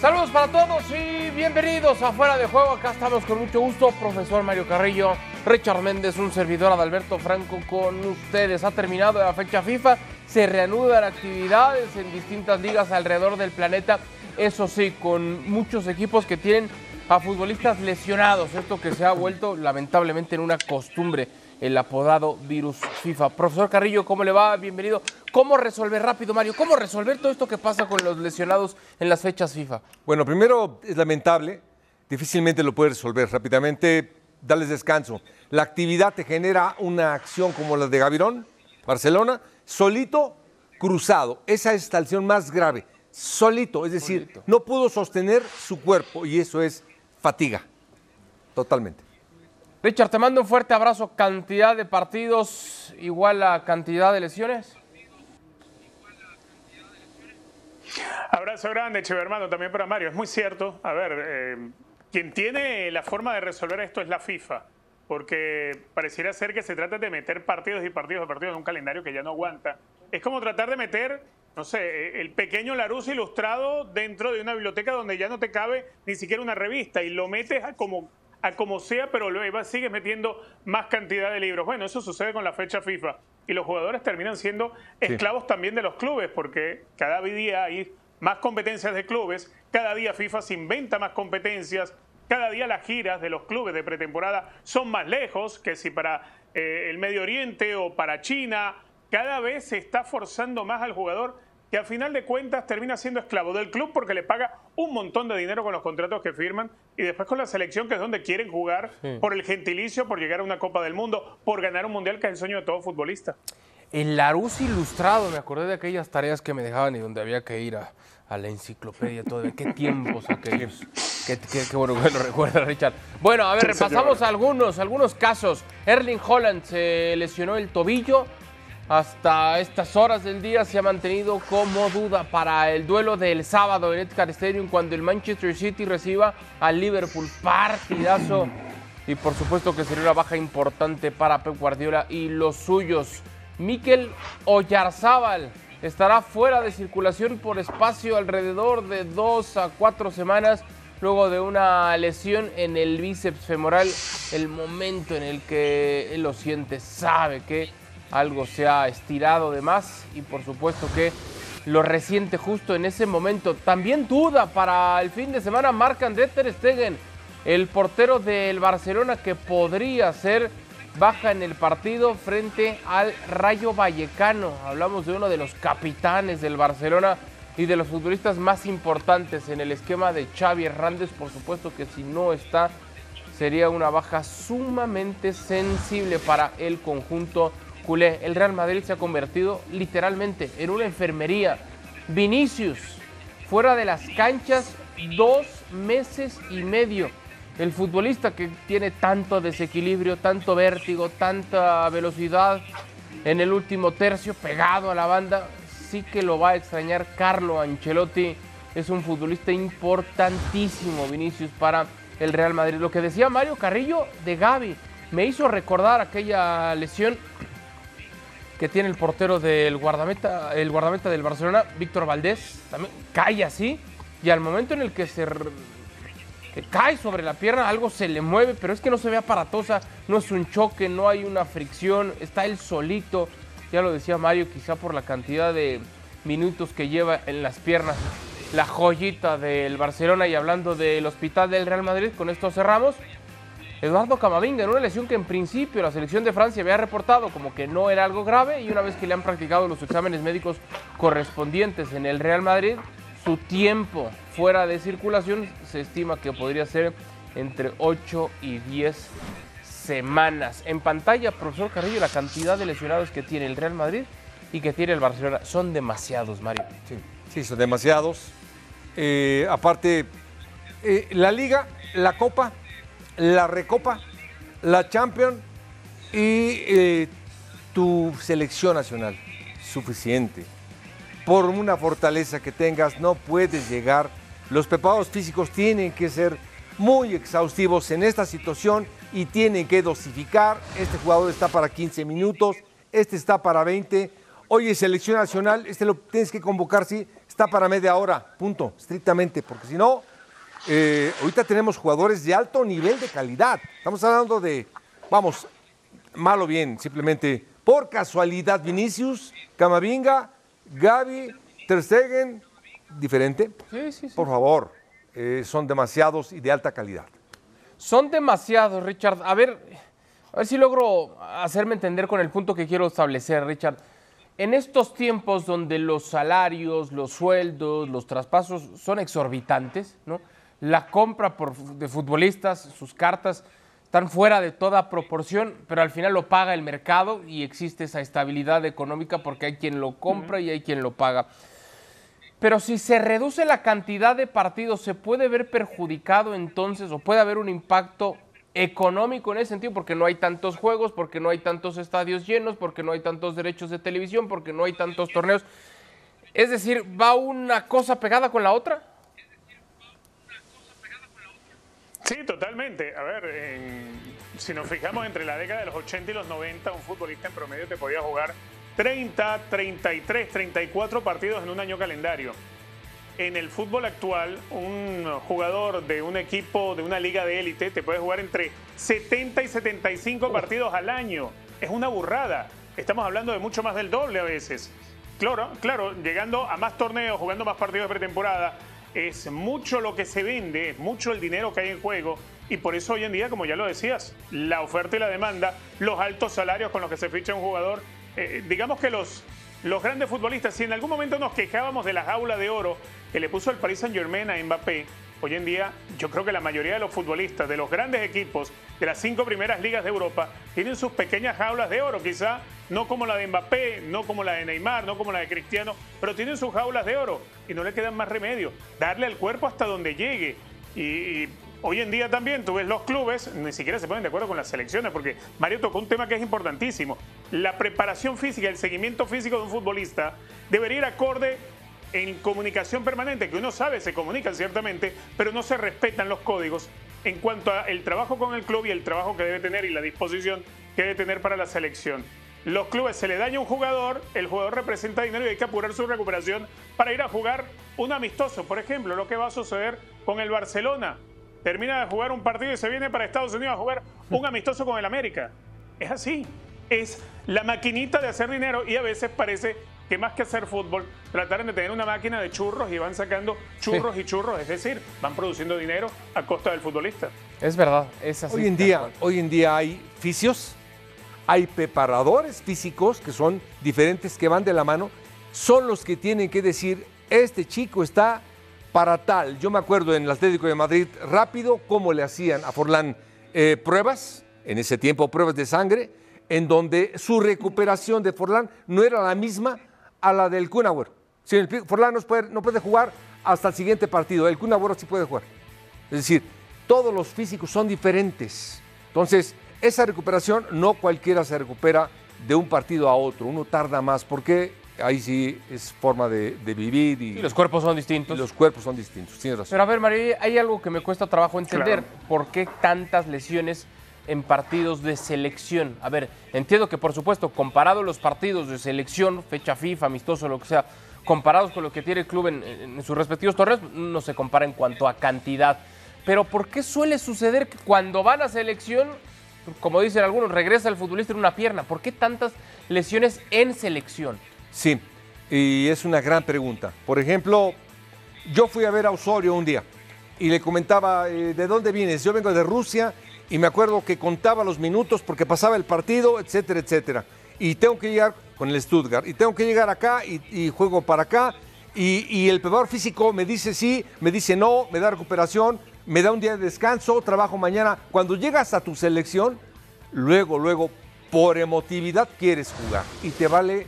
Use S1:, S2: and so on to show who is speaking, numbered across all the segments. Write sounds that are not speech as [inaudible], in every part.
S1: Saludos para todos y bienvenidos a Fuera de Juego. Acá estamos con mucho gusto, profesor Mario Carrillo, Richard Méndez, un servidor Adalberto Franco con ustedes. Ha terminado la fecha FIFA, se reanudan actividades en distintas ligas alrededor del planeta. Eso sí, con muchos equipos que tienen a futbolistas lesionados. Esto que se ha vuelto lamentablemente en una costumbre el apodado virus FIFA. Profesor Carrillo, ¿cómo le va? Bienvenido. ¿Cómo resolver rápido, Mario? ¿Cómo resolver todo esto que pasa con los lesionados en las fechas FIFA?
S2: Bueno, primero es lamentable, difícilmente lo puedes resolver rápidamente, darles descanso. La actividad te genera una acción como la de Gavirón, Barcelona, solito, cruzado. Esa es la lesión más grave, solito, es decir,
S1: Solito.
S2: no pudo sostener su cuerpo y eso es fatiga, totalmente.
S1: Richard, te mando un fuerte abrazo. Cantidad de partidos igual a cantidad de lesiones.
S3: Abrazo grande, Cheve hermano, también para Mario. Es muy cierto. A ver, eh, quien tiene la forma de resolver esto es la FIFA. Porque pareciera ser que se trata de meter partidos y partidos y partidos en un calendario que ya no aguanta. Es como tratar de meter, no sé, eh, el pequeño Larus ilustrado dentro de una biblioteca donde ya no te cabe ni siquiera una revista y lo metes como, a como sea, pero luego sigues metiendo más cantidad de libros. Bueno, eso sucede con la fecha FIFA. Y los jugadores terminan siendo esclavos también de los clubes, porque cada día hay más competencias de clubes, cada día FIFA se inventa más competencias, cada día las giras de los clubes de pretemporada son más lejos que si para eh, el Medio Oriente o para China. Cada vez se está forzando más al jugador que al final de cuentas termina siendo esclavo del club porque le paga un montón de dinero con los contratos que firman y después con la selección que es donde quieren jugar
S1: Sí.
S3: por el gentilicio, por llegar a una Copa del Mundo, por ganar un mundial que es el sueño de todo futbolista.
S1: El Larus ilustrado, me acordé de aquellas tareas que me dejaban y donde había que ir a, a la enciclopedia, todo. ¿Qué [laughs] tiempos aquellos? Qué, qué- qué bueno que lo [laughs] recuerda, Richard. Bueno, a ver, repasamos algunos, algunos casos. Erling Holland se lesionó el tobillo. Hasta estas horas del día se ha mantenido como duda para el duelo del sábado en Etihad Stadium cuando el Manchester City reciba al Liverpool. Partidazo. Y por supuesto que sería una baja importante para Pep Guardiola y los suyos. Mikel Oyarzábal estará fuera de circulación por espacio alrededor de dos a cuatro semanas luego de una lesión en el bíceps femoral. El momento en el que él lo siente, sabe que algo se ha estirado de más y por supuesto que lo resiente justo en ese momento. También duda para el fin de semana Marc-André Ter Stegen, el portero del Barcelona que podría ser baja en el partido frente al Rayo Vallecano. Hablamos de uno de los capitanes del Barcelona y de los futbolistas más importantes en el esquema de Xavi Hernández. Por supuesto que si no está, sería una baja sumamente sensible para el conjunto El Real Madrid se ha convertido literalmente en una enfermería. Vinicius, fuera de las canchas, dos meses y medio. El futbolista que tiene tanto desequilibrio, tanto vértigo, tanta velocidad en el último tercio, pegado a la banda, sí que lo va a extrañar Carlo Ancelotti. Es un futbolista importantísimo, Vinicius, para el Real Madrid. Lo que decía Mario Carrillo de Gaby me hizo recordar aquella lesión que tiene el portero del guardameta, el guardameta del Barcelona, Víctor Valdés, también cae así y al momento en el que se que cae sobre la pierna, algo se le mueve, pero es que no se ve aparatosa, no es un choque, no hay una fricción, está él solito, ya lo decía Mario, quizá por la cantidad de minutos que lleva en las piernas, la joyita del Barcelona y hablando del hospital del Real Madrid, con esto cerramos. Eduardo Camavinga en una lesión que en principio la selección de Francia había reportado como que no era algo grave y una vez que le han practicado los exámenes médicos correspondientes en el Real Madrid, su tiempo fuera de circulación se estima que podría ser entre 8 y 10 semanas. En pantalla, profesor Carrillo, la cantidad de lesionados que tiene el Real Madrid y que tiene el Barcelona son demasiados, Mario.
S2: Sí, sí, son demasiados. Eh, aparte, eh, la Liga, la Copa, la Recopa, la Champions y eh, tu selección nacional. Suficiente. Por una fortaleza que tengas, no puedes llegar. Los preparados físicos tienen que ser muy exhaustivos en esta situación y tienen que dosificar. Este jugador está para 15 minutos, este está para 20. Oye, selección nacional, este lo tienes que convocar, sí, está para media hora, punto, estrictamente, porque si no, eh, ahorita tenemos jugadores de alto nivel de calidad. Estamos hablando de, vamos, mal o bien, simplemente por casualidad, Vinicius, Camavinga, Gaby, Ter Stegen, diferente.
S1: Sí, sí, sí.
S2: Por favor, eh, son demasiados y de alta calidad.
S1: Son demasiados, Richard. A ver, a ver si logro hacerme entender con el punto que quiero establecer, Richard. En estos tiempos donde los salarios, los sueldos, los traspasos son exorbitantes, ¿no? La compra de futbolistas, sus cartas están fuera de toda proporción, pero al final lo paga el mercado y existe esa estabilidad económica porque hay quien lo compra y hay quien lo paga. Pero si se reduce la cantidad de partidos, ¿se puede ver perjudicado entonces o puede haber un impacto económico en ese sentido? Porque no hay tantos juegos, porque no hay tantos estadios llenos, porque no hay tantos derechos de televisión, porque no hay tantos torneos. Es decir, ¿va una cosa pegada con la otra?
S3: Sí, totalmente. A ver, en- si nos fijamos entre la década de los 80 y los 90, un futbolista en promedio te podía jugar 30, 33, 34 partidos en un año calendario. En el fútbol actual, un jugador de un equipo, de una liga de élite, te puede jugar entre 70 y 75 partidos al año. Es una burrada. Estamos hablando de mucho más del doble a veces. Claro, claro, llegando a más torneos, jugando más partidos de pretemporada, es mucho lo que se vende, es mucho el dinero que hay en juego. Y por eso hoy en día, como ya lo decías, la oferta y la demanda, los altos salarios con los que se ficha un jugador, eh, digamos que los, los grandes futbolistas, si en algún momento nos quejábamos de la jaula de oro que le puso el Paris Saint Germain a Mbappé, hoy en día yo creo que la mayoría de los futbolistas de los grandes equipos de las cinco primeras ligas de Europa tienen sus pequeñas jaulas de oro, quizá no como la de Mbappé, no como la de Neymar, no como la de Cristiano, pero tienen sus jaulas de oro y no le quedan más remedio, darle al cuerpo hasta donde llegue. Y, hoy en día también tú ves los clubes, ni siquiera se ponen de acuerdo con las selecciones, porque Mario tocó un tema que es importantísimo. La preparación física, el seguimiento físico de un futbolista debería ir acorde en comunicación permanente, que uno sabe, se comunican ciertamente, pero no se respetan los códigos en cuanto al trabajo con el club y el trabajo que debe tener y la disposición que debe tener para la selección. Los clubes se le daña un jugador, el jugador representa dinero y hay que apurar su recuperación para ir a jugar un amistoso. Por ejemplo, lo que va a suceder con el Barcelona. Termina de jugar un partido y se viene para Estados Unidos a jugar un amistoso con el América. Es así. Es la maquinita de hacer dinero y a veces parece que más que hacer fútbol, trataron de tener una máquina de churros y van sacando churros y churros, es decir, van produciendo dinero a costa del futbolista.
S1: Es verdad, es así.
S2: Hoy en día,
S1: cual.
S2: hoy en día hay fisios, hay preparadores físicos que son diferentes, que van de la mano, son los que tienen que decir, este chico está para tal. Yo me acuerdo en el Atlético de Madrid, rápido, cómo le hacían a Forlán eh, pruebas, en ese tiempo pruebas de sangre, en donde su recuperación de Forlán no era la misma a la del Kun Agüero. Si el Forlán no puede, no puede jugar hasta el siguiente partido, el Kun Agüero sí puede jugar. Es decir, todos los físicos son diferentes. Entonces, esa recuperación no cualquiera se recupera de un partido a otro. Uno tarda más porque ahí sí es forma de, de vivir y,
S1: Y los cuerpos son
S2: y
S1: distintos.
S2: los cuerpos son distintos. Tienes razón.
S1: Pero a ver, María, hay algo que me cuesta trabajo entender.
S3: Claro.
S1: ¿Por qué tantas lesiones en partidos de selección? A ver, entiendo que por supuesto, comparado los partidos de selección, fecha FIFA, amistoso, lo que sea, comparados con lo que tiene el club en, en sus respectivos torneos, no se compara en cuanto a cantidad. Pero ¿por qué suele suceder que cuando van a selección, como dicen algunos, regresa el futbolista en una pierna? ¿Por qué tantas lesiones en selección?
S2: Sí, y es una gran pregunta. Por ejemplo, yo fui a ver a Osorio un día y le comentaba, eh, ¿de dónde vienes? Yo vengo de Rusia y me acuerdo que contaba los minutos porque pasaba el partido, etcétera, etcétera. Y tengo que llegar con el Stuttgart y tengo que llegar acá y, juego para acá. Y, y el preparador físico me dice sí, me dice no, me da recuperación, me da un día de descanso, trabajo mañana. Cuando llegas a tu selección, luego, luego, por emotividad quieres jugar y te vale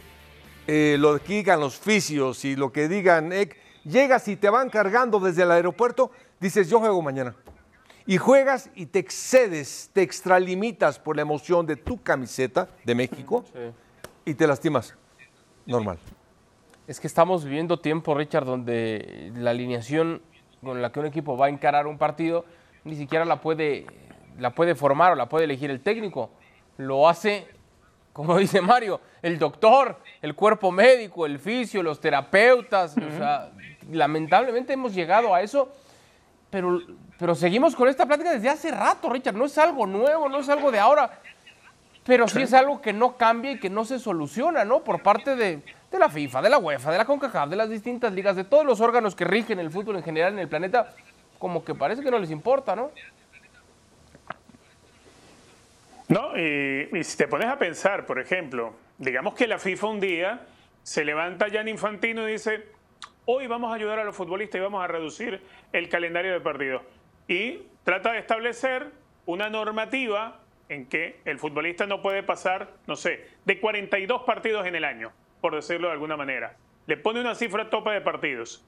S2: eh, lo que digan los fisios y lo que digan, eh, llegas y te van cargando desde el aeropuerto, dices, yo juego mañana. Y juegas y te excedes, te extralimitas por la emoción de tu camiseta de México [laughs] y te lastimas. Normal.
S1: Es que estamos viviendo tiempo, Richard, donde la alineación con la que un equipo va a encarar un partido ni siquiera la puede, la puede formar o la puede elegir el técnico. Lo hace como [laughs] dice Mario, el doctor, el cuerpo médico, el fisio, los terapeutas. O sea, lamentablemente hemos llegado a eso, pero, pero seguimos con esta plática desde hace rato, Richard. No es algo nuevo, no es algo de ahora, pero sí es algo que no cambia y que no se soluciona, ¿no? Por parte de, de la FIFA, de la UEFA, de la CONCACAF, de las distintas ligas, de todos los órganos que rigen el fútbol en general en el planeta, como que parece que no les importa, ¿no?
S3: No, y, si te pones a pensar, por ejemplo, digamos que la FIFA un día se levanta ya en Infantino y dice, hoy vamos a ayudar a los futbolistas y vamos a reducir el calendario de partidos. Y trata de establecer una normativa en que el futbolista no puede pasar, no sé, de 42 partidos en el año, por decirlo de alguna manera. Le pone una cifra tope de partidos.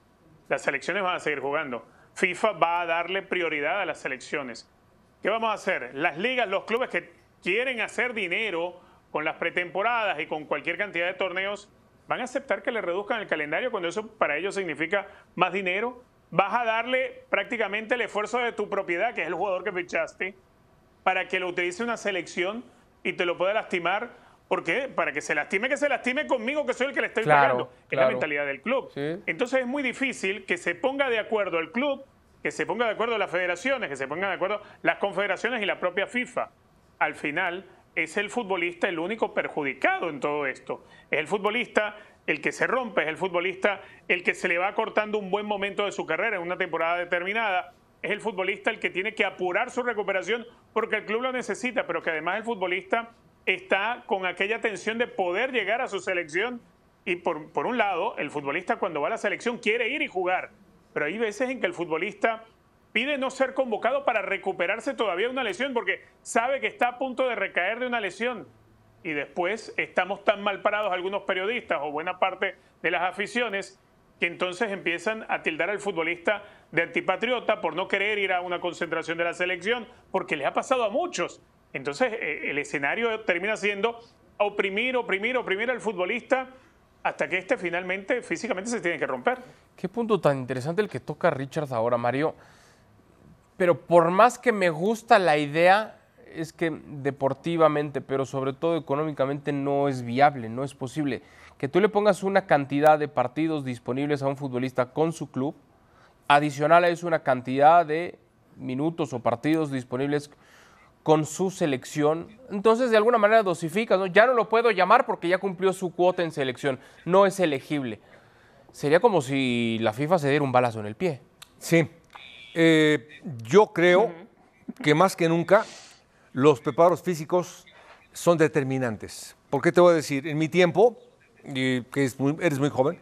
S3: Las selecciones van a seguir jugando. FIFA va a darle prioridad a las selecciones. ¿Qué vamos a hacer? Las ligas, los clubes que quieren hacer dinero con las pretemporadas y con cualquier cantidad de torneos, van a aceptar que le reduzcan el calendario cuando eso para ellos significa más dinero. Vas a darle prácticamente el esfuerzo de tu propiedad, que es el jugador que fichaste, para que lo utilice una selección y te lo pueda lastimar. ¿Por qué? Para que se lastime, que se lastime conmigo, que soy el que le estoy pagando. Que es la mentalidad del club. Entonces es muy difícil que se ponga de acuerdo el club, que se ponga de acuerdo las federaciones, que se pongan de acuerdo las confederaciones y la propia FIFA al final es el futbolista el único perjudicado en todo esto. Es el futbolista el que se rompe, es el futbolista el que se le va cortando un buen momento de su carrera en una temporada determinada. Es el futbolista el que tiene que apurar su recuperación porque el club lo necesita, pero que además el futbolista está con aquella tensión de poder llegar a su selección. Y por, por un lado, el futbolista cuando va a la selección quiere ir y jugar, pero hay veces en que el futbolista pide no ser convocado para recuperarse todavía de una lesión porque sabe que está a punto de recaer de una lesión. Y después estamos tan mal parados algunos periodistas o buena parte de las aficiones que entonces empiezan a tildar al futbolista de antipatriota por no querer ir a una concentración de la selección, porque le ha pasado a muchos. Entonces eh, el escenario termina siendo oprimir, oprimir, oprimir al futbolista hasta que este finalmente físicamente se tiene que romper.
S1: Qué punto tan interesante el que toca Richard ahora, Mario pero por más que me gusta la idea, es que deportivamente, pero sobre todo económicamente, no es viable, no es posible. Que tú le pongas una cantidad de partidos disponibles a un futbolista con su club, adicional a eso una cantidad de minutos o partidos disponibles con su selección. Entonces, de alguna manera dosifica, ¿no? Ya no lo puedo llamar porque ya cumplió su cuota en selección, no es elegible. Sería como si la FIFA se diera un balazo en el pie.
S2: Sí, eh, yo creo que más que nunca los preparos físicos son determinantes. ¿Por qué te voy a decir? En mi tiempo, que eres muy joven,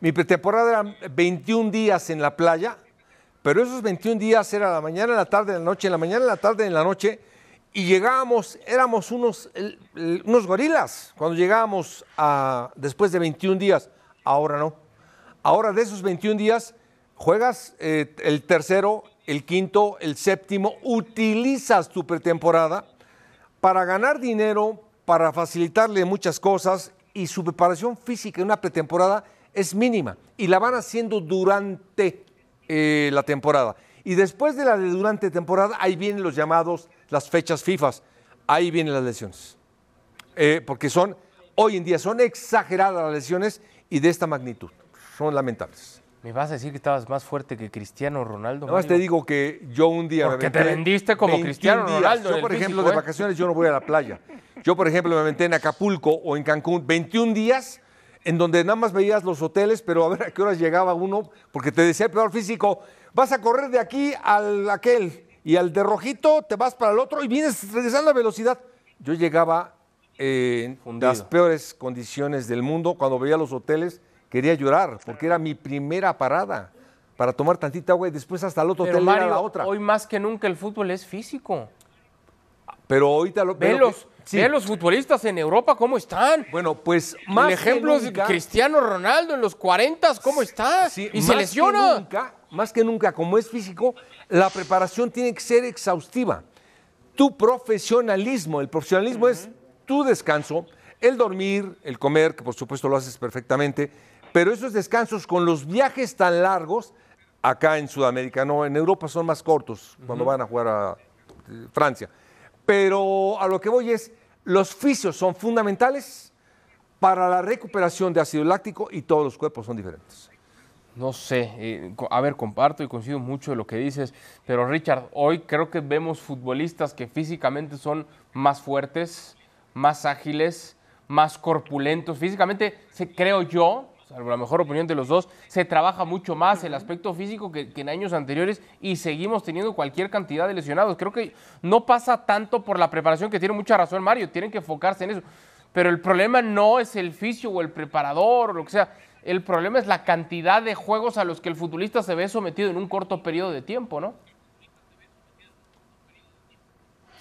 S2: mi pretemporada era 21 días en la playa, pero esos 21 días era la mañana, la tarde, la noche, en la mañana, la tarde, en la noche, y llegábamos, éramos unos, unos gorilas cuando llegábamos a, después de 21 días. Ahora no. Ahora de esos 21 días juegas eh, el tercero, el quinto, el séptimo, utilizas tu pretemporada para ganar dinero, para facilitarle muchas cosas y su preparación física en una pretemporada es mínima y la van haciendo durante eh, la temporada. Y después de la de durante temporada, ahí vienen los llamados, las fechas FIFA, ahí vienen las lesiones. Eh, porque son, hoy en día, son exageradas las lesiones y de esta magnitud, son lamentables.
S1: ¿Me vas a decir que estabas más fuerte que Cristiano Ronaldo?
S2: Nada más te digo que yo un día
S1: Porque te vendiste como Cristiano Ronaldo.
S2: Yo, por ejemplo, de ¿eh? vacaciones yo no voy a la playa. Yo, por ejemplo, me aventé en Acapulco o en Cancún 21 días en donde nada más veías los hoteles, pero a ver a qué horas llegaba uno, porque te decía el peor físico, vas a correr de aquí al aquel y al de rojito te vas para el otro y vienes regresando a velocidad. Yo llegaba en las peores condiciones del mundo cuando veía los hoteles quería llorar porque era mi primera parada para tomar tantita agua y después hasta el otro hotel
S1: Mario,
S2: la otra.
S1: Hoy más que nunca el fútbol es físico.
S2: Pero ahorita lo
S1: ve los, los futbolistas en Europa cómo están.
S2: Bueno, pues más
S1: el ejemplo es Cristiano Ronaldo en los 40, ¿cómo está? y se lesiona.
S2: nunca, más que nunca, como es físico, la preparación tiene que ser exhaustiva. Tu profesionalismo, el profesionalismo es tu descanso, el dormir, el comer, que por supuesto lo haces perfectamente, pero esos descansos con los viajes tan largos, acá en Sudamérica, no, en Europa son más cortos cuando van a jugar a eh, Francia. Pero a lo que voy es, los fisios son fundamentales para la recuperación de ácido láctico y todos los cuerpos son diferentes.
S1: No sé, eh, a ver, comparto y coincido mucho de lo que dices, pero Richard, hoy creo que vemos futbolistas que físicamente son más fuertes, más ágiles, más corpulentos. Físicamente, creo yo, salvo la mejor opinión de los dos, se trabaja mucho más el aspecto físico que, en años anteriores y seguimos teniendo cualquier cantidad de lesionados. Creo que no pasa tanto por la preparación, que tiene mucha razón Mario, tienen que enfocarse en eso. Pero el problema no es el fisio o el preparador o lo que sea. El problema es la cantidad de juegos a los que el futbolista se ve sometido en un corto periodo de tiempo, ¿no?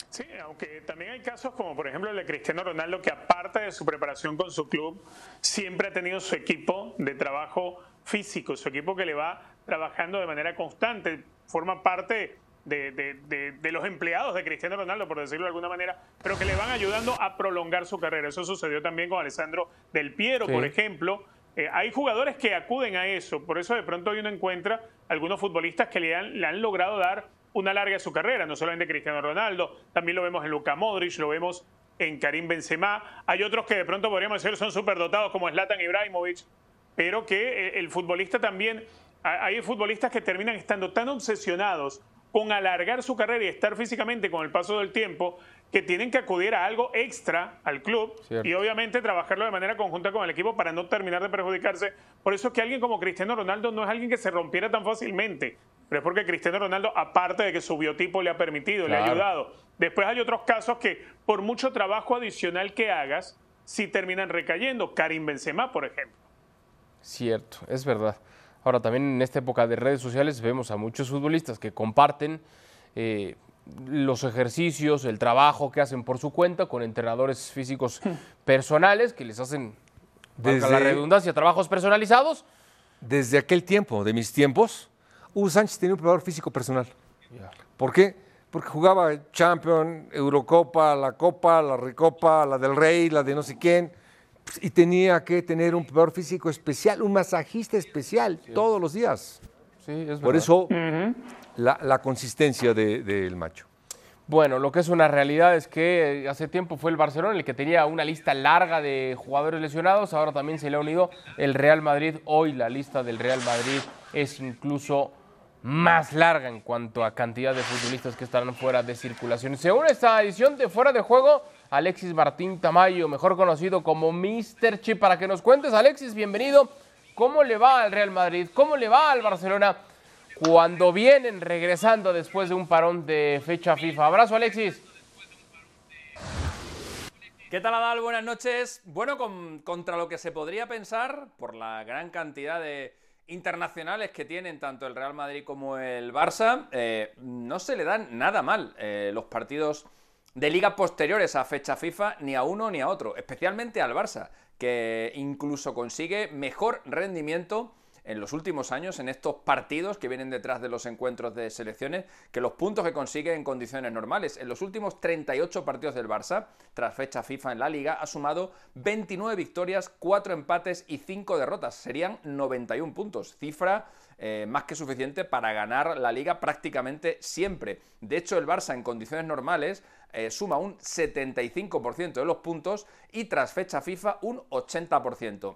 S3: Sí, aunque también hay casos como por ejemplo el de Cristiano Ronaldo que aparte de su preparación con su club, siempre ha tenido su equipo de trabajo físico, su equipo que le va trabajando de manera constante, forma parte de, los empleados de Cristiano Ronaldo, por decirlo de alguna manera, pero que le van ayudando a prolongar su carrera. Eso sucedió también con Alessandro Del Piero, por ejemplo. Eh, hay jugadores que acuden a eso, por eso de pronto hoy uno encuentra algunos futbolistas que le han, le han logrado dar una larga de su carrera, no solamente Cristiano Ronaldo, también lo vemos en Luka Modric, lo vemos en Karim Benzema, hay otros que de pronto podríamos decir son superdotados como Zlatan Ibrahimovic, pero que eh, el futbolista también, hay futbolistas que terminan estando tan obsesionados con alargar su carrera y estar físicamente con el paso del tiempo que tienen que acudir a algo extra al club y obviamente trabajarlo de manera conjunta con el equipo para no terminar de perjudicarse. Por eso es que alguien como Cristiano Ronaldo no es alguien que se rompiera tan fácilmente. Pero es porque Cristiano Ronaldo, aparte de que su biotipo le ha permitido, le ha ayudado. Después hay otros casos que, por mucho trabajo adicional que hagas, sí terminan recayendo. Karim Benzema, por ejemplo.
S1: Cierto, es verdad. Ahora, también en esta época de redes sociales vemos a muchos futbolistas que comparten eh, los ejercicios, el trabajo que hacen por su cuenta con entrenadores físicos personales que les hacen, desde la redundancia, trabajos personalizados.
S2: Desde aquel tiempo, de mis tiempos, Hugo Sánchez tenía un preparador físico personal. ¿Por qué? Porque jugaba Champion, Eurocopa, la Copa, la Recopa, la del Rey, la de no sé quién, pues, y tenía que tener un preparador físico especial, un masajista especial, todos los días. Sí, es Por eso la, consistencia del macho.
S1: Bueno, lo que es una realidad es que hace tiempo fue el Barcelona el que tenía una lista larga de jugadores lesionados, ahora también se le ha unido el Real Madrid. Hoy la lista del Real Madrid es incluso más larga en cuanto a cantidad de futbolistas que estarán fuera de circulación. Según esta edición de Fuera de Juego, Alexis Martín Tamayo, mejor conocido como Mr. Chip, para que nos cuentes, Alexis, bienvenido. ¿Cómo le va al Real Madrid? ¿Cómo le va al Barcelona cuando vienen regresando después de un parón de fecha FIFA? Abrazo, Alexis.
S4: ¿Qué tal, Adal? Buenas noches. Bueno, contra lo que se podría pensar, por la gran cantidad de internacionales que tienen tanto el Real Madrid como el Barça, eh, no se le dan nada mal eh, los partidos de liga posteriores a fecha FIFA ni a uno ni a otro, especialmente al Barça, que incluso consigue mejor rendimiento en los últimos años en estos partidos que vienen detrás de los encuentros de selecciones que los puntos que consigue en condiciones normales. En los últimos 38 partidos del Barça, tras fecha FIFA en la liga, ha sumado 29 victorias, 4 empates y 5 derrotas. Serían 91 puntos, cifra eh, más que suficiente para ganar la liga prácticamente siempre. De hecho, el Barça en condiciones normales eh, suma un 75% de los puntos y tras fecha FIFA un 80%.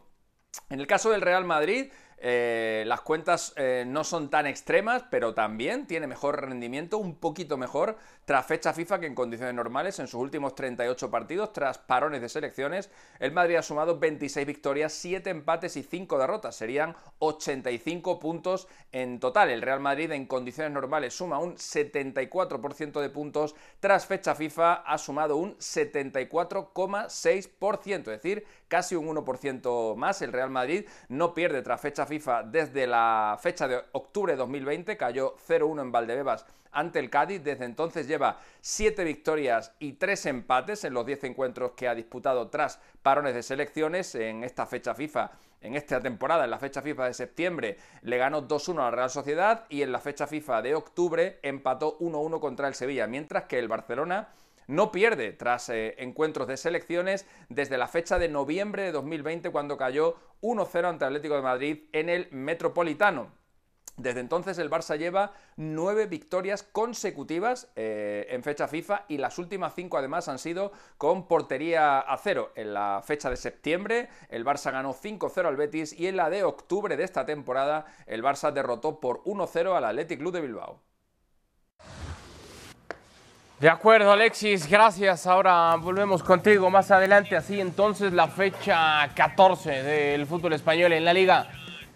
S4: En el caso del Real Madrid, eh, las cuentas eh, no son tan extremas, pero también tiene mejor rendimiento, un poquito mejor, tras fecha FIFA que en condiciones normales. En sus últimos 38 partidos, tras parones de selecciones, el Madrid ha sumado 26 victorias, 7 empates y 5 derrotas. Serían 85 puntos en total. El Real Madrid en condiciones normales suma un 74% de puntos. Tras fecha FIFA ha sumado un 74,6%, es decir, casi un 1% más. El Real Madrid no pierde tras fecha FIFA desde la fecha de octubre de 2020, cayó 0-1 en Valdebebas ante el Cádiz. Desde entonces lleva 7 victorias y 3 empates en los 10 encuentros que ha disputado tras parones de selecciones en esta fecha FIFA. En esta temporada, en la fecha FIFA de septiembre, le ganó 2-1 a la Real Sociedad y en la fecha FIFA de octubre empató 1-1 contra el Sevilla, mientras que el Barcelona no pierde tras eh, encuentros de selecciones desde la fecha de noviembre de 2020 cuando cayó 1-0 ante Atlético de Madrid en el Metropolitano. Desde entonces el Barça lleva nueve victorias consecutivas eh, en fecha FIFA y las últimas cinco además han sido con portería a cero. En la fecha de septiembre el Barça ganó 5-0 al Betis y en la de octubre de esta temporada el Barça derrotó por 1-0 al Athletic Club de Bilbao.
S1: De acuerdo, Alexis, gracias. Ahora volvemos contigo más adelante. Así entonces la fecha 14 del fútbol español en la liga.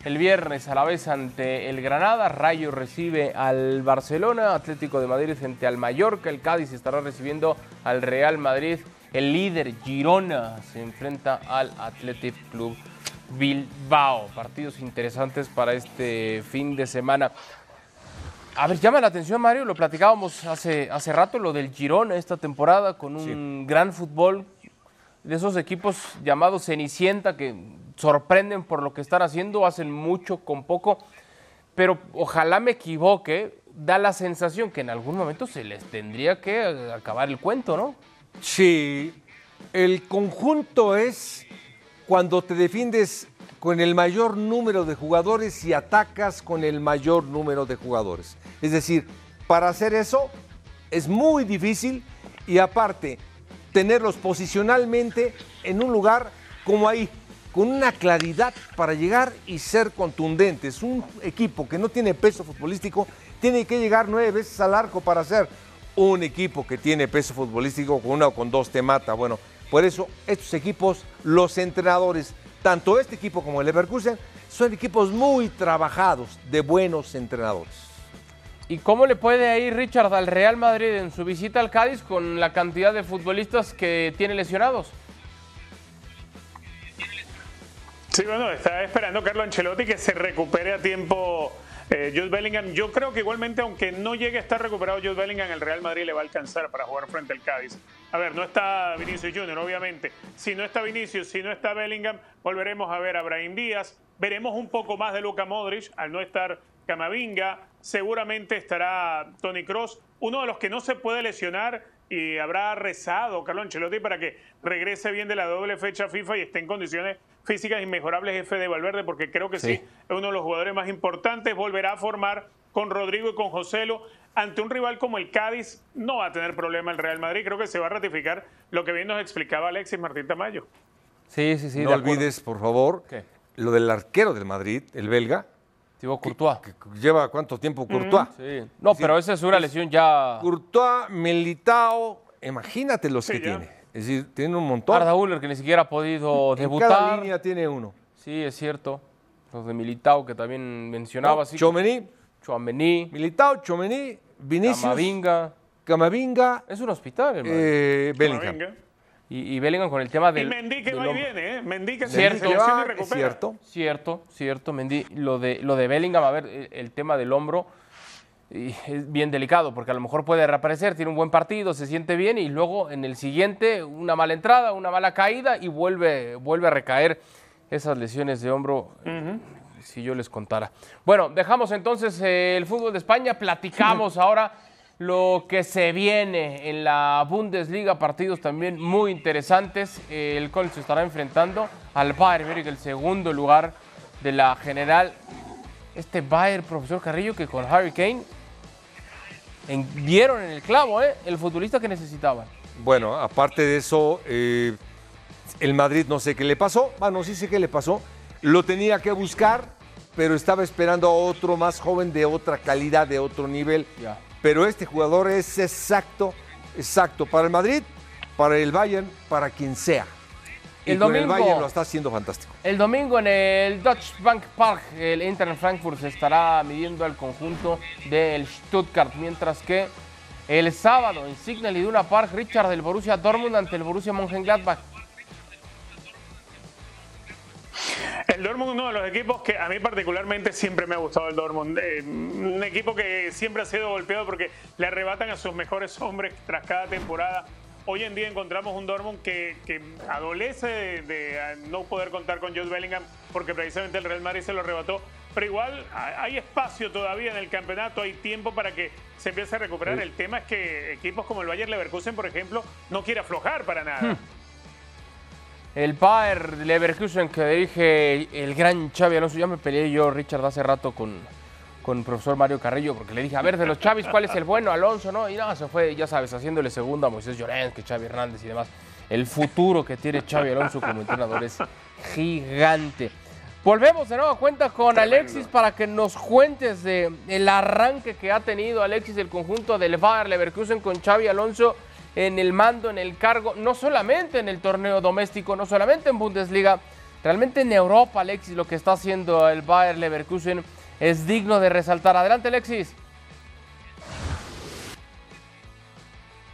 S1: El viernes a la vez ante el Granada, Rayo recibe al Barcelona, Atlético de Madrid frente al Mallorca, el Cádiz estará recibiendo al Real Madrid, el líder Girona se enfrenta al Athletic Club Bilbao. Partidos interesantes para este fin de semana. A ver, llama la atención, Mario, lo platicábamos hace, hace rato, lo del Girona esta temporada, con un gran fútbol, de esos equipos llamados Cenicienta, que sorprenden por lo que están haciendo, hacen mucho con poco, pero ojalá me equivoque, da la sensación que en algún momento se les tendría que acabar el cuento, ¿no?
S2: Sí, el conjunto es cuando te defiendes con el mayor número de jugadores y atacas con el mayor número de jugadores. Es decir, para hacer eso es muy difícil y aparte tenerlos posicionalmente en un lugar como ahí, con una claridad para llegar y ser contundentes. Un equipo que no tiene peso futbolístico tiene que llegar nueve veces al arco para ser un equipo que tiene peso futbolístico con una o con dos te mata. Bueno, por eso estos equipos, los entrenadores tanto este equipo como el Leverkusen son equipos muy trabajados de buenos entrenadores.
S1: ¿Y cómo le puede ir Richard al Real Madrid en su visita al Cádiz con la cantidad de futbolistas que tiene lesionados?
S3: Sí, bueno, está esperando Carlo Ancelotti que se recupere a tiempo eh, Jude Bellingham. Yo creo que igualmente, aunque no llegue a estar recuperado Jude Bellingham, el Real Madrid le va a alcanzar para jugar frente al Cádiz. A ver, no está Vinicius Junior, obviamente. Si no está Vinicius, si no está Bellingham, volveremos a ver a Brahim Díaz. Veremos un poco más de Luka Modric al no estar Camavinga. Seguramente estará Tony Cross, uno de los que no se puede lesionar y habrá rezado Carlo Ancelotti para que regrese bien de la doble fecha FIFA y esté en condiciones físicas inmejorables jefe de Valverde, porque creo que sí. es uno de los jugadores más importantes, volverá a formar con Rodrigo y con Joselo. Ante un rival como el Cádiz, no va a tener problema el Real Madrid. Creo que se va a ratificar lo que bien nos explicaba Alexis Martín Tamayo.
S2: Sí, sí, sí. No olvides, por favor, lo del arquero del Madrid, el belga.
S1: Thibaut Courtois.
S2: lleva cuánto tiempo Courtois.
S1: Sí. No, pero esa es una lesión ya.
S2: Courtois, Militao, imagínate los que tiene. Es decir, tiene un montón.
S1: Arda Uller, que ni siquiera ha podido
S2: en
S1: debutar.
S2: Cada línea tiene uno.
S1: Sí, es cierto. Los de Militao, que también mencionaba.
S2: No, Chomení.
S1: Chomení.
S2: Militao, Chomení, Vinicius.
S1: Camavinga.
S2: Camavinga.
S1: Es un hospital, hermano.
S2: Eh, Bellingham.
S1: Y, y, Bellingham con el tema del.
S3: Y Mendy que va y viene, ¿eh? Mendy que
S1: cierto,
S3: se
S2: va,
S3: recupera.
S2: Cierto.
S1: Cierto, cierto, Mendy. Lo de, lo de Bellingham, a ver, el, el tema del hombro y es bien delicado porque a lo mejor puede reaparecer, tiene un buen partido, se siente bien y luego en el siguiente una mala entrada, una mala caída y vuelve, vuelve a recaer esas lesiones de hombro. Uh -huh. Si yo les contara. Bueno, dejamos entonces el fútbol de España, platicamos [laughs] ahora lo que se viene en la Bundesliga, partidos también muy interesantes. El Colts se estará enfrentando al Bayern Múnich, el segundo lugar de la general. Este Bayern, profesor Carrillo, que con Harry Kane en, vieron en el clavo, ¿eh? el futbolista que necesitaban.
S2: Bueno, aparte de eso, eh, el Madrid no sé qué le pasó. Bueno, sí sé qué le pasó. Lo tenía que buscar, pero estaba esperando a otro más joven de otra calidad, de otro nivel. Pero este jugador es exacto, exacto para el Madrid, para el Bayern, para quien sea. Y
S1: El
S2: el
S1: domingo-
S2: Bayern lo está haciendo fantástico.
S1: El domingo en el Deutsche Bank Park, el Inter Frankfurt se estará midiendo al conjunto del Stuttgart, mientras que el sábado en Signal Iduna Park, Richard del Borussia Dortmund ante el Borussia Mönchengladbach.
S3: El Dortmund, uno de los equipos que a mí particularmente siempre me ha gustado el Dortmund. Eh, un equipo que siempre ha sido golpeado porque le arrebatan a sus mejores hombres tras cada temporada. Hoy en día encontramos un Dortmund que, que adolece de, de, a no poder contar con Jude Bellingham porque precisamente el Real Madrid se lo arrebató. Pero igual ha- hay espacio todavía en el campeonato, hay tiempo para que se empiece a recuperar. El tema es que equipos como el Bayern Leverkusen, por ejemplo, no quiere aflojar para nada.
S1: El Bayer Leverkusen que dirige el gran Xavi Alonso. Ya me peleé yo, Richard, hace rato con, con el profesor Mario Carrillo, porque le dije, a ver, de los Chavis, ¿cuál es el bueno? Alonso, ¿no? Y no, se fue, ya sabes, haciéndole segunda a Moisés Llorens, que Xavi Hernández y demás. El futuro que tiene Xavi Alonso como entrenador es gigante. Volvemos de nuevo a cuenta con Alexis para que nos cuentes de el arranque que ha tenido Alexis del conjunto del Bayer Leverkusen con Xavi Alonso en el mando, en el cargo, no solamente en el torneo doméstico, no solamente en Bundesliga, realmente en Europa, Alexis, lo que está haciendo el Bayer Leverkusen es digno de resaltar. Adelante, Alexis.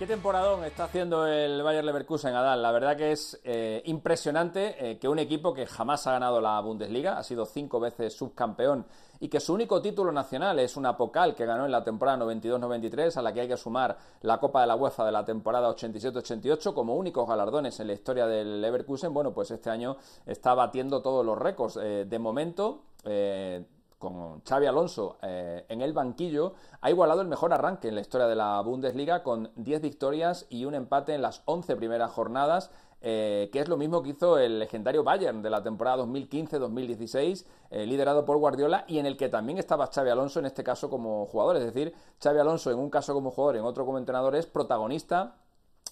S4: ¿Qué temporadón está haciendo el Bayer Leverkusen, Adal? La verdad que es eh, impresionante eh, que un equipo que jamás ha ganado la Bundesliga, ha sido cinco veces subcampeón y que su único título nacional es una Pocal que ganó en la temporada 92-93, a la que hay que sumar la Copa de la UEFA de la temporada 87-88 como únicos galardones en la historia del Leverkusen. Bueno, pues este año está batiendo todos los récords. Eh, de momento, con Xavi Alonso eh, en el banquillo, ha igualado el mejor arranque en la historia de la Bundesliga con 10 victorias y un empate en las 11 primeras jornadas, eh, que es lo mismo que hizo el legendario Bayern de la temporada 2015-2016, eh, liderado por Guardiola y en el que también estaba Xavi Alonso, en este caso como jugador. Es decir, Xavi Alonso en un caso como jugador, en otro como entrenador, es protagonista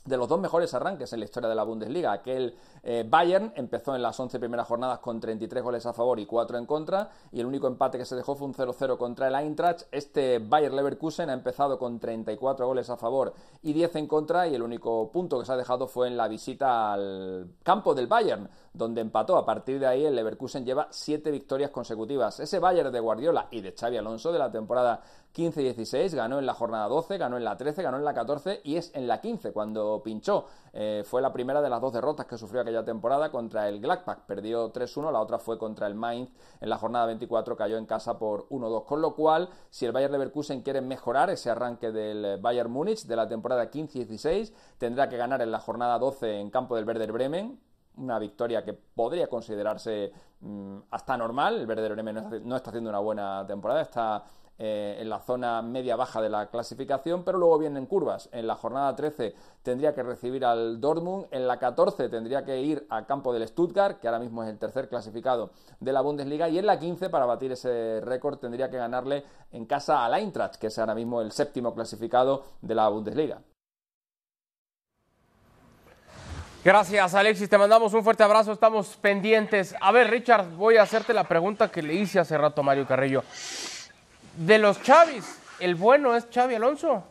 S4: de los dos mejores arranques en la historia de la Bundesliga. Aquel eh, Bayern empezó en las 11 primeras jornadas con 33 goles a favor y 4 en contra, y el único empate que se dejó fue un 0-0 contra el Eintracht. Este Bayern Leverkusen ha empezado con 34 goles a favor y 10 en contra, y el único punto que se ha dejado fue en la visita al campo del Bayern, donde empató. A partir de ahí, el Leverkusen lleva 7 victorias consecutivas. Ese Bayern de Guardiola y de Xavi Alonso de la temporada 15-16 ganó en la jornada 12, ganó en la 13, ganó en la 14 y es en la 15 cuando pinchó. Eh, fue la primera de las dos derrotas que sufrió aquella temporada contra el Gladbach. Perdió 3-1, la otra fue contra el Mainz en la jornada 24, cayó en casa por 1-2. Con lo cual, si el Bayern Leverkusen quiere mejorar ese arranque del Bayern Múnich de la temporada 15-16, tendrá que ganar en la jornada 12 en campo del Werder Bremen una victoria que podría considerarse mm, hasta normal. El Werder Bremen no está haciendo una buena temporada, está eh, en la zona media-baja de la clasificación, pero luego vienen curvas. En la jornada 13 tendría que recibir al Dortmund, en la 14 tendría que ir al campo del Stuttgart, que ahora mismo es el tercer clasificado de la Bundesliga, y en la 15, para batir ese récord, tendría que ganarle en casa al Eintracht, que es ahora mismo el séptimo clasificado de la Bundesliga.
S1: Gracias, Alexis. Te mandamos un fuerte abrazo. Estamos pendientes. A ver, Richard, voy a hacerte la pregunta que le hice hace rato a Mario Carrillo de los Chavis, ¿el bueno es Xavi Alonso?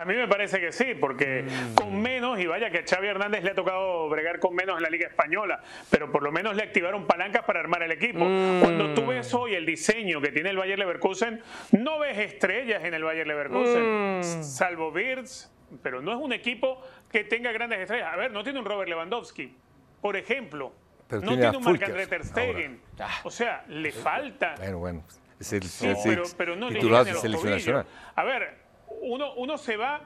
S3: A mí me parece que sí, porque mm. con menos, y vaya que a Xavi Hernández le ha tocado bregar con menos en la Liga Española, pero por lo menos le activaron palancas para armar el equipo. Cuando tú ves hoy el diseño que tiene el Bayer Leverkusen, no ves estrellas en el Bayer Leverkusen, mm. salvo Birds, pero no es un equipo que tenga grandes estrellas. A ver, no tiene un Robert Lewandowski, por ejemplo no tiene, un Marc-André Ter Stegen. Ah. O sea, le falta.
S2: Bueno, bueno. Es el, sí,
S3: pero, no titular de selección nacional. A ver, uno, uno se va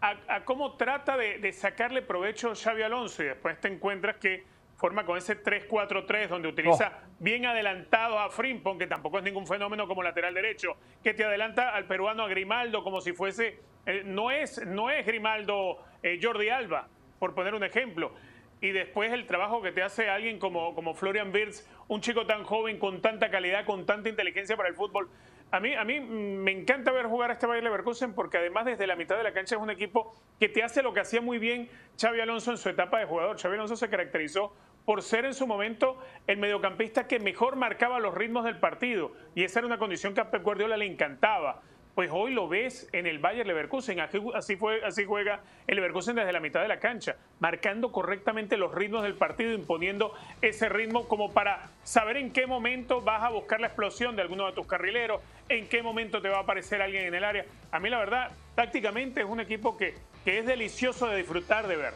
S3: a, cómo trata de, sacarle provecho a Xavi Alonso y después te encuentras que forma con ese 3-4-3 donde utiliza oh. bien adelantado a Frimpong, que tampoco es ningún fenómeno como lateral derecho, que te adelanta al peruano a Grimaldo como si fuese, eh, no, es, no es Grimaldo eh, Jordi Alba, por poner un ejemplo y después el trabajo que te hace alguien como, como Florian Wirtz, un chico tan joven, con tanta calidad, con tanta inteligencia para el fútbol. A mí, a mí me encanta ver jugar a este Bayer Leverkusen porque además desde la mitad de la cancha es un equipo que te hace lo que hacía muy bien Xavi Alonso en su etapa de jugador. Xavi Alonso se caracterizó por ser en su momento el mediocampista que mejor marcaba los ritmos del partido y esa era una condición que a Pep Guardiola le encantaba pues hoy lo ves en el Bayer Leverkusen. Así, fue, así juega el Leverkusen desde la mitad de la cancha, marcando correctamente los ritmos del partido, imponiendo ese ritmo como para saber en qué momento vas a buscar la explosión de alguno de tus carrileros, en qué momento te va a aparecer alguien en el área. A mí la verdad, tácticamente es un equipo que, que es delicioso de disfrutar de ver.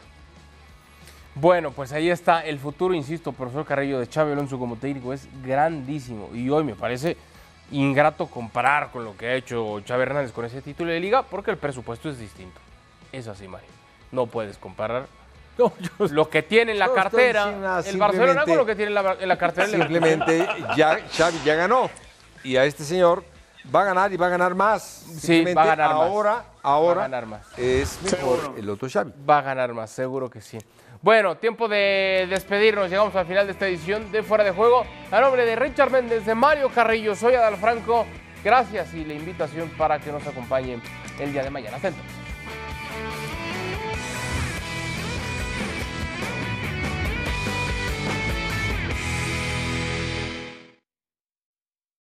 S1: Bueno, pues ahí está el futuro, insisto, profesor Carrillo de Xavi Alonso como técnico, es grandísimo y hoy me parece ingrato comparar con lo que ha hecho Chávez Hernández con ese título de liga porque el presupuesto es distinto. Es así, Mario. No puedes comparar [laughs] lo que tiene en la cartera el Barcelona con lo que tiene en la, cartera
S2: Simplemente [laughs] ya Xavi ya ganó y a este señor va a ganar y va a ganar más.
S1: Sí, va a ganar
S2: ahora,
S1: más.
S2: Ahora,
S1: va a ganar más.
S2: es mejor el otro Xavi.
S1: Va a ganar más, seguro que sí. Bueno, tiempo de despedirnos. Llegamos al final de esta edición de Fuera de Juego. A nombre de Richard Méndez, de Mario Carrillo, soy Adal Franco. Gracias y la invitación para que nos acompañen el día de mañana. Atentos.